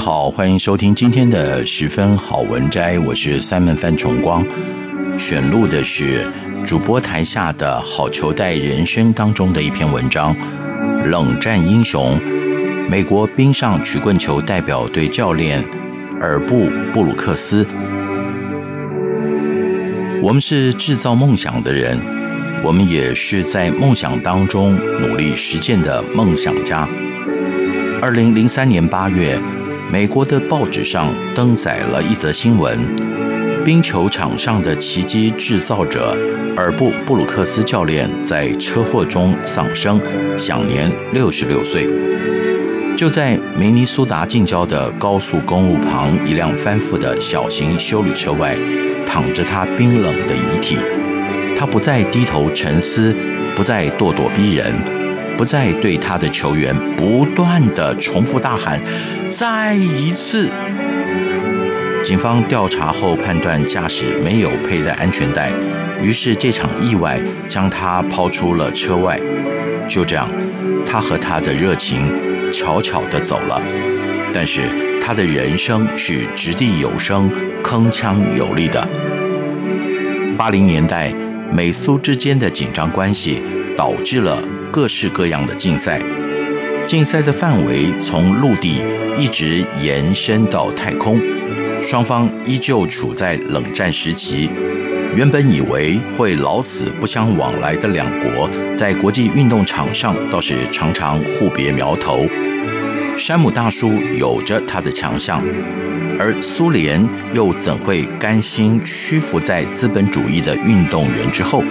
好，欢迎收听今天的十分好文摘，我是三门范崇光，选录的是主播台下的好球带人生当中的一篇文章，《冷战英雄》，美国冰上曲棍球代表队教练尔布布鲁克斯。我们是制造梦想的人，我们也是在梦想当中努力实践的梦想家。二零零三年八月。美国的报纸上登载了一则新闻：冰球场上的奇迹制造者尔布布鲁克斯教练在车祸中丧生，享年六十六岁。就在明尼苏达近郊的高速公路旁，一辆翻覆的小型修理车外，躺着他冰冷的遗体。他不再低头沉思，不再咄咄逼人。不再对他的球员不断地重复大喊：“再一次！”警方调查后判断驾驶没有佩戴安全带，于是这场意外将他抛出了车外。就这样，他和他的热情悄悄地走了。但是他的人生是掷地有声、铿锵有力的。八零年代，美苏之间的紧张关系导致了。各式各样的竞赛，竞赛的范围从陆地一直延伸到太空，双方依旧处在冷战时期。原本以为会老死不相往来的两国，在国际运动场上倒是常常互别苗头。山姆大叔有着他的强项，而苏联又怎会甘心屈服在资本主义的运动员之后？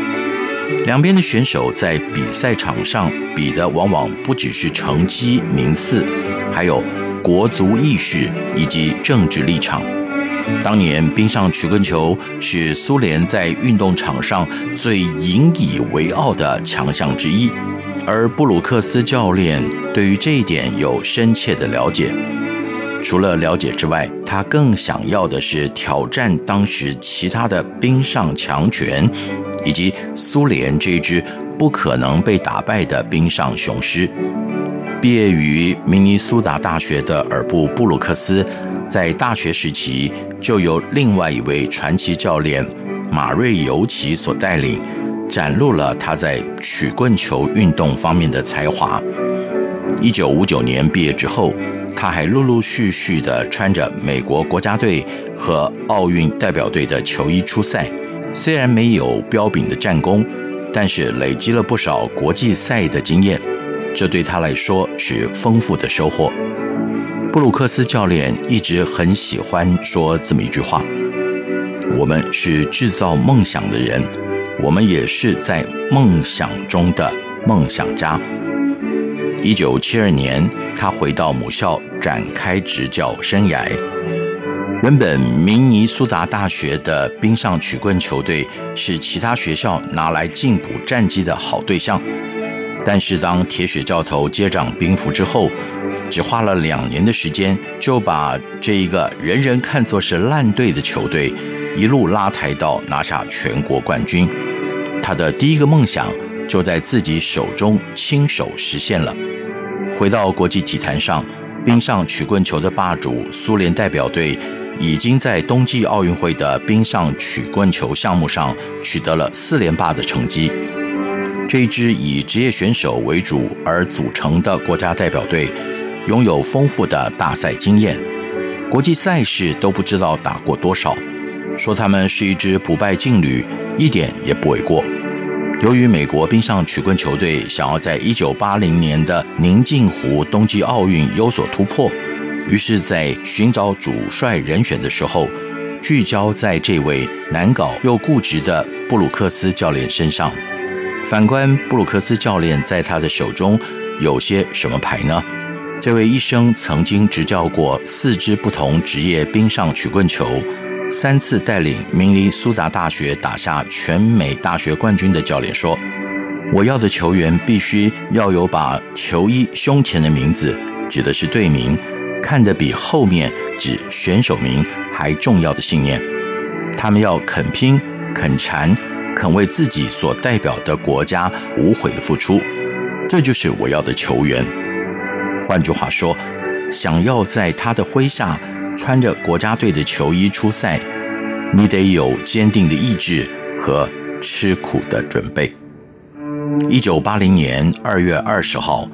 两边的选手在比赛场上比的往往不只是成绩名次，还有国足意识以及政治立场。当年冰上曲棍球是苏联在运动场上最引以为傲的强项之一，而布鲁克斯教练对于这一点有深切的了解。除了了解之外，他更想要的是挑战当时其他的冰上强权。以及苏联这支不可能被打败的冰上雄狮。毕业于明尼苏达大学的尔布布鲁克斯，在大学时期就由另外一位传奇教练马瑞尤奇所带领，展露了他在曲棍球运动方面的才华。一九五九年毕业之后，他还陆陆续续的穿着美国国家队和奥运代表队的球衣出赛。虽然没有彪炳的战功，但是累积了不少国际赛的经验，这对他来说是丰富的收获。布鲁克斯教练一直很喜欢说这么一句话：“我们是制造梦想的人，我们也是在梦想中的梦想家。”一九七二年，他回到母校展开执教生涯。原本明尼苏达大学的冰上曲棍球队是其他学校拿来进补战绩的好对象，但是当铁血教头接掌冰服之后，只花了两年的时间，就把这一个人人看作是烂队的球队一路拉抬到拿下全国冠军。他的第一个梦想就在自己手中亲手实现了。回到国际体坛上，冰上曲棍球的霸主苏联代表队。已经在冬季奥运会的冰上曲棍球项目上取得了四连霸的成绩。这一支以职业选手为主而组成的国家代表队，拥有丰富的大赛经验，国际赛事都不知道打过多少，说他们是一支不败劲旅，一点也不为过。由于美国冰上曲棍球队想要在一九八零年的宁静湖冬季奥运有所突破，于是，在寻找主帅人选的时候，聚焦在这位难搞又固执的布鲁克斯教练身上。反观布鲁克斯教练在他的手中有些什么牌呢？这位一生曾经执教过四支不同职业冰上曲棍球。三次带领明尼苏达大学打下全美大学冠军的教练说：“我要的球员必须要有把球衣胸前的名字指的是队名，看得比后面指选手名还重要的信念。他们要肯拼、肯缠、肯为自己所代表的国家无悔的付出。这就是我要的球员。换句话说，想要在他的麾下。”穿着国家队的球衣出赛，你得有坚定的意志和吃苦的准备。一九八零年二月二十号，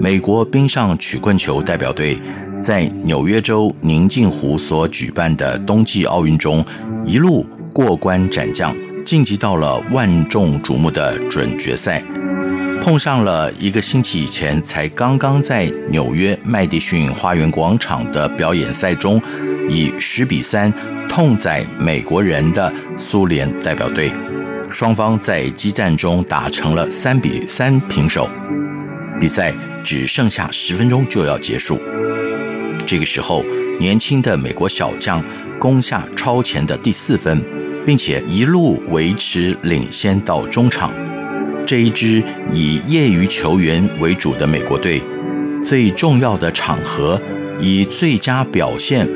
美国冰上曲棍球代表队在纽约州宁静湖所举办的冬季奥运中，一路过关斩将，晋级到了万众瞩目的准决赛。碰上了一个星期以前才刚刚在纽约麦迪逊花园广场的表演赛中，以十比三痛宰美国人的苏联代表队，双方在激战中打成了三比三平手，比赛只剩下十分钟就要结束。这个时候，年轻的美国小将攻下超前的第四分，并且一路维持领先到中场。这一支以业余球员为主的美国队，最重要的场合以最佳表现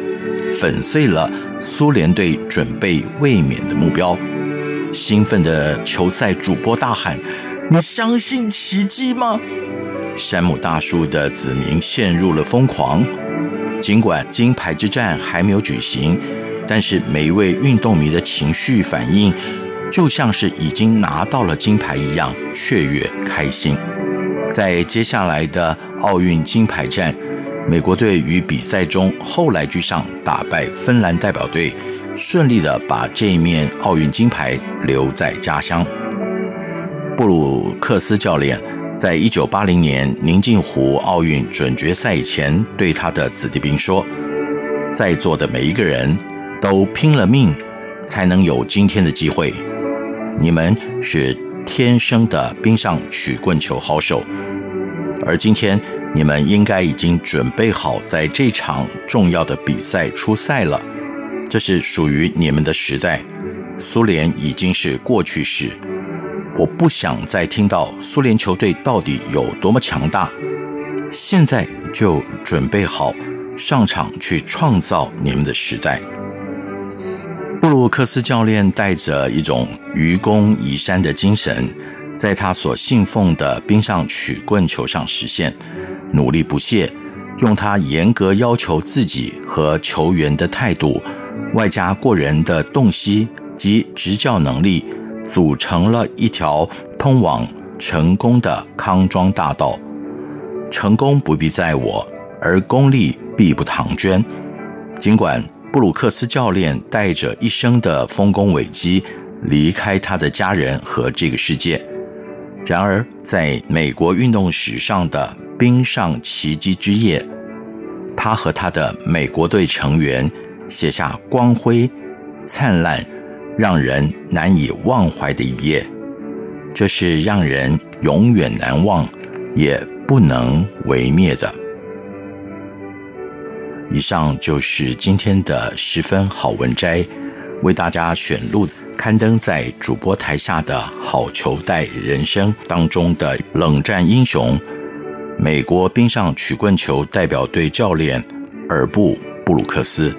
粉碎了苏联队准备卫冕的目标。兴奋的球赛主播大喊：“你相信奇迹吗？”山姆大叔的子民陷入了疯狂。尽管金牌之战还没有举行，但是每一位运动迷的情绪反应。就像是已经拿到了金牌一样雀跃开心。在接下来的奥运金牌战，美国队于比赛中后来居上，打败芬兰代表队，顺利的把这一面奥运金牌留在家乡。布鲁克斯教练在一九八零年宁静湖奥运准决赛以前，对他的子弟兵说：“在座的每一个人都拼了命，才能有今天的机会。”你们是天生的冰上曲棍球好手，而今天你们应该已经准备好在这场重要的比赛出赛了。这是属于你们的时代，苏联已经是过去式。我不想再听到苏联球队到底有多么强大，现在就准备好上场去创造你们的时代。布鲁克斯教练带着一种愚公移山的精神，在他所信奉的冰上曲棍球上实现，努力不懈，用他严格要求自己和球员的态度，外加过人的洞悉及执教能力，组成了一条通往成功的康庄大道。成功不必在我，而功利必不唐捐。尽管。布鲁克斯教练带着一生的丰功伟绩离开他的家人和这个世界。然而，在美国运动史上的冰上奇迹之夜，他和他的美国队成员写下光辉、灿烂、让人难以忘怀的一页。这是让人永远难忘，也不能为灭的。以上就是今天的十分好文摘，为大家选录刊登在主播台下的好球带人生当中的冷战英雄——美国冰上曲棍球代表队教练尔布·布鲁克斯。